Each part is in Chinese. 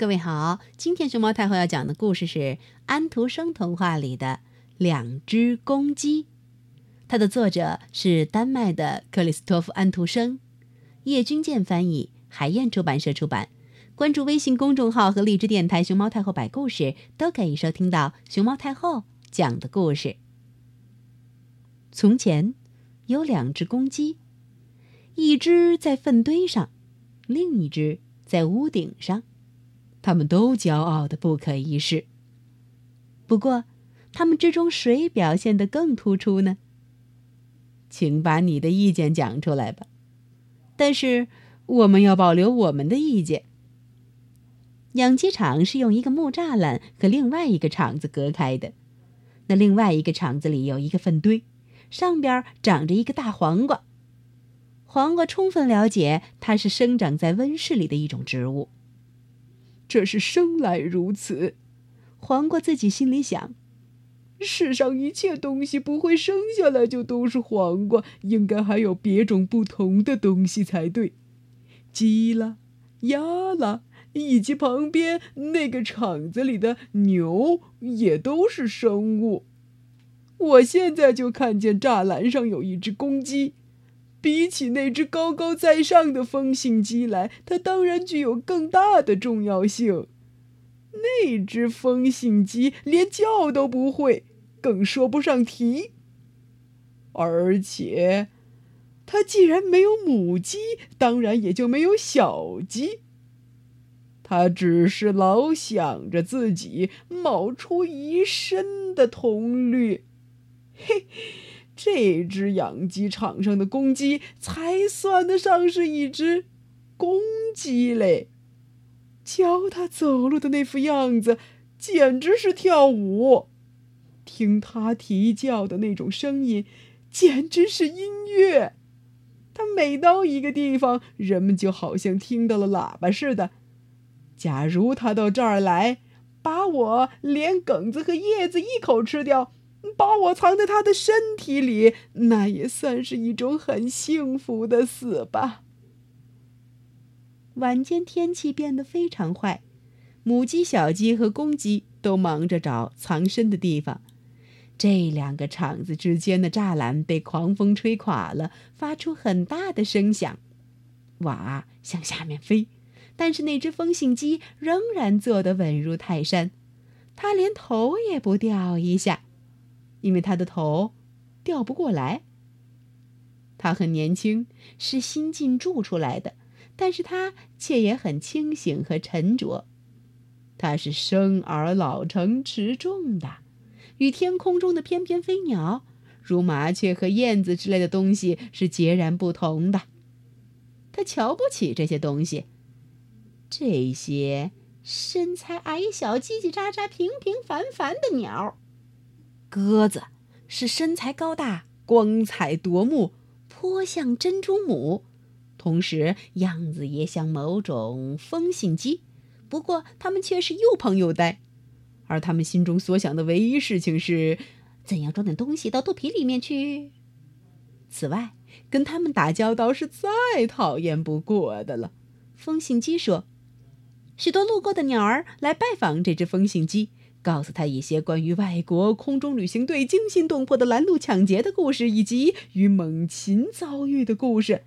各位好，今天熊猫太后要讲的故事是安徒生童话里的《两只公鸡》，它的作者是丹麦的克里斯托夫·安徒生，叶君健翻译，海燕出版社出版。关注微信公众号和荔枝电台“熊猫太后摆故事”，都可以收听到熊猫太后讲的故事。从前有两只公鸡，一只在粪堆上，另一只在屋顶上。他们都骄傲的不可一世。不过，他们之中谁表现的更突出呢？请把你的意见讲出来吧。但是，我们要保留我们的意见。养鸡场是用一个木栅栏和另外一个场子隔开的。那另外一个场子里有一个粪堆，上边长着一个大黄瓜。黄瓜充分了解，它是生长在温室里的一种植物。这是生来如此，黄瓜自己心里想。世上一切东西不会生下来就都是黄瓜，应该还有别种不同的东西才对。鸡啦，鸭啦，以及旁边那个场子里的牛也都是生物。我现在就看见栅栏上有一只公鸡。比起那只高高在上的风信鸡来，它当然具有更大的重要性。那只风信鸡连叫都不会，更说不上啼。而且，它既然没有母鸡，当然也就没有小鸡。它只是老想着自己冒出一身的铜绿，嘿。这只养鸡场上的公鸡才算得上是一只公鸡嘞！教它走路的那副样子，简直是跳舞；听它啼叫的那种声音，简直是音乐。它每到一个地方，人们就好像听到了喇叭似的。假如它到这儿来，把我连梗子和叶子一口吃掉。把我藏在他的身体里，那也算是一种很幸福的死吧。晚间天气变得非常坏，母鸡、小鸡和公鸡都忙着找藏身的地方。这两个场子之间的栅栏被狂风吹垮了，发出很大的声响，瓦向下面飞。但是那只风信鸡仍然坐得稳如泰山，它连头也不掉一下。因为他的头调不过来。他很年轻，是新近住出来的，但是他却也很清醒和沉着。他是生而老成持重的，与天空中的翩翩飞鸟，如麻雀和燕子之类的东西是截然不同的。他瞧不起这些东西，这些身材矮小、叽叽喳喳、平平凡凡的鸟。鸽子是身材高大、光彩夺目，颇像珍珠母，同时样子也像某种风信鸡。不过它们却是又胖又呆，而他们心中所想的唯一事情是，怎样装点东西到肚皮里面去。此外，跟他们打交道是再讨厌不过的了。风信鸡说：“许多路过的鸟儿来拜访这只风信鸡。”告诉他一些关于外国空中旅行队惊心动魄的拦路抢劫的故事，以及与猛禽遭遇的故事。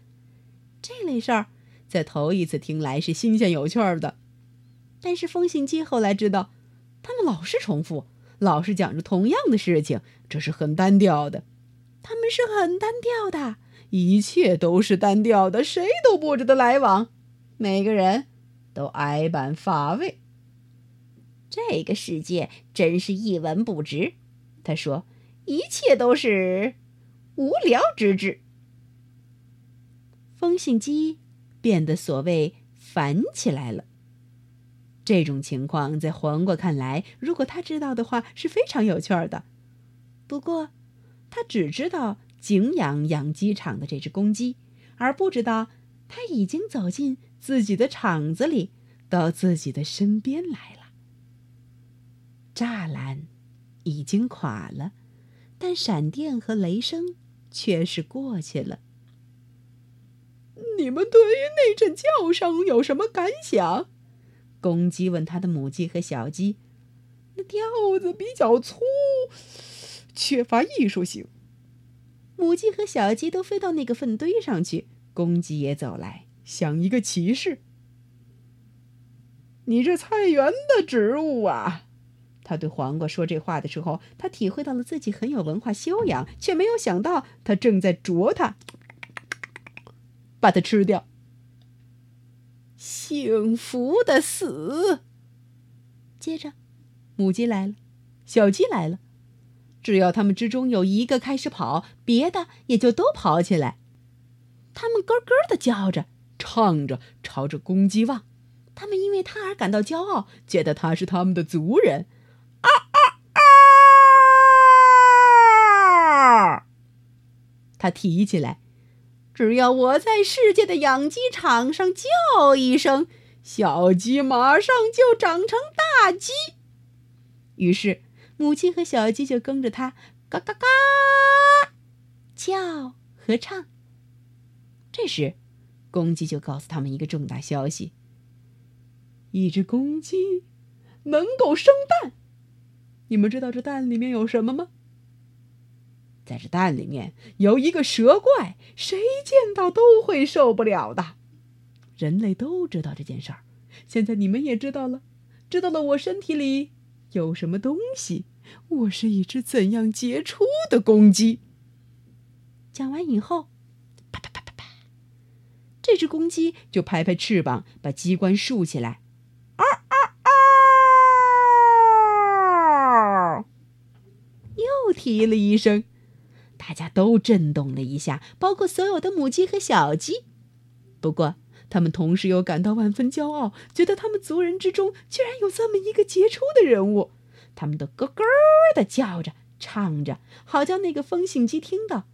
这类事儿在头一次听来是新鲜有趣的，但是风信鸡后来知道，他们老是重复，老是讲着同样的事情，这是很单调的。他们是很单调的，一切都是单调的，谁都不值得来往，每个人都矮板乏味。这个世界真是一文不值，他说：“一切都是无聊之至。”风信鸡变得所谓烦起来了。这种情况在黄瓜看来，如果他知道的话，是非常有趣的。不过，他只知道景仰养鸡场的这只公鸡，而不知道他已经走进自己的场子里，到自己的身边来了。栅栏已经垮了，但闪电和雷声却是过去了。你们对于那阵叫声有什么感想？公鸡问他的母鸡和小鸡：“那调子比较粗，缺乏艺术性。”母鸡和小鸡都飞到那个粪堆上去，公鸡也走来，像一个骑士。你这菜园的植物啊！他对黄瓜说这话的时候，他体会到了自己很有文化修养，却没有想到他正在啄它，把它吃掉。幸福的死。接着，母鸡来了，小鸡来了。只要他们之中有一个开始跑，别的也就都跑起来。他们咯咯的叫着，唱着，朝着公鸡望。他们因为他而感到骄傲，觉得他是他们的族人。啊啊啊！他提起来，只要我在世界的养鸡场上叫一声，小鸡马上就长成大鸡。于是，母鸡和小鸡就跟着他嘎嘎嘎叫和唱。这时，公鸡就告诉他们一个重大消息。一只公鸡能够生蛋，你们知道这蛋里面有什么吗？在这蛋里面有一个蛇怪，谁见到都会受不了的。人类都知道这件事儿，现在你们也知道了，知道了我身体里有什么东西。我是一只怎样杰出的公鸡。讲完以后，啪啪啪啪啪，这只公鸡就拍拍翅膀，把鸡冠竖起来。啼了一声，大家都震动了一下，包括所有的母鸡和小鸡。不过，他们同时又感到万分骄傲，觉得他们族人之中居然有这么一个杰出的人物。他们都咯咯的叫着、唱着，好叫那个风信鸡听到。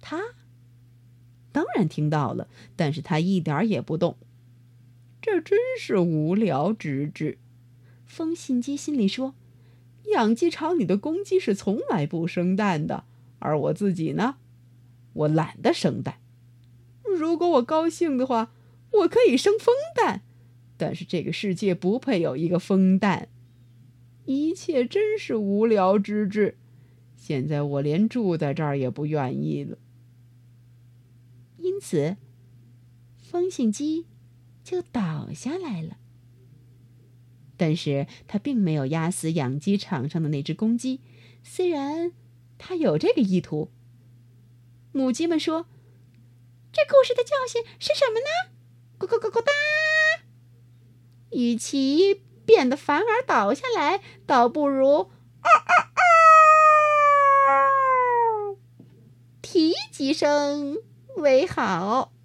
他当然听到了，但是他一点也不动。这真是无聊之至，风信鸡心里说。养鸡场里的公鸡是从来不生蛋的，而我自己呢，我懒得生蛋。如果我高兴的话，我可以生蜂蛋，但是这个世界不配有一个风蛋。一切真是无聊之至。现在我连住在这儿也不愿意了。因此，风信鸡就倒下来了。但是他并没有压死养鸡场上的那只公鸡，虽然他有这个意图。母鸡们说：“这故事的教训是什么呢？”咕咕咕咕哒。与其变得反而倒下来，倒不如啊啊啊，啼几声为好。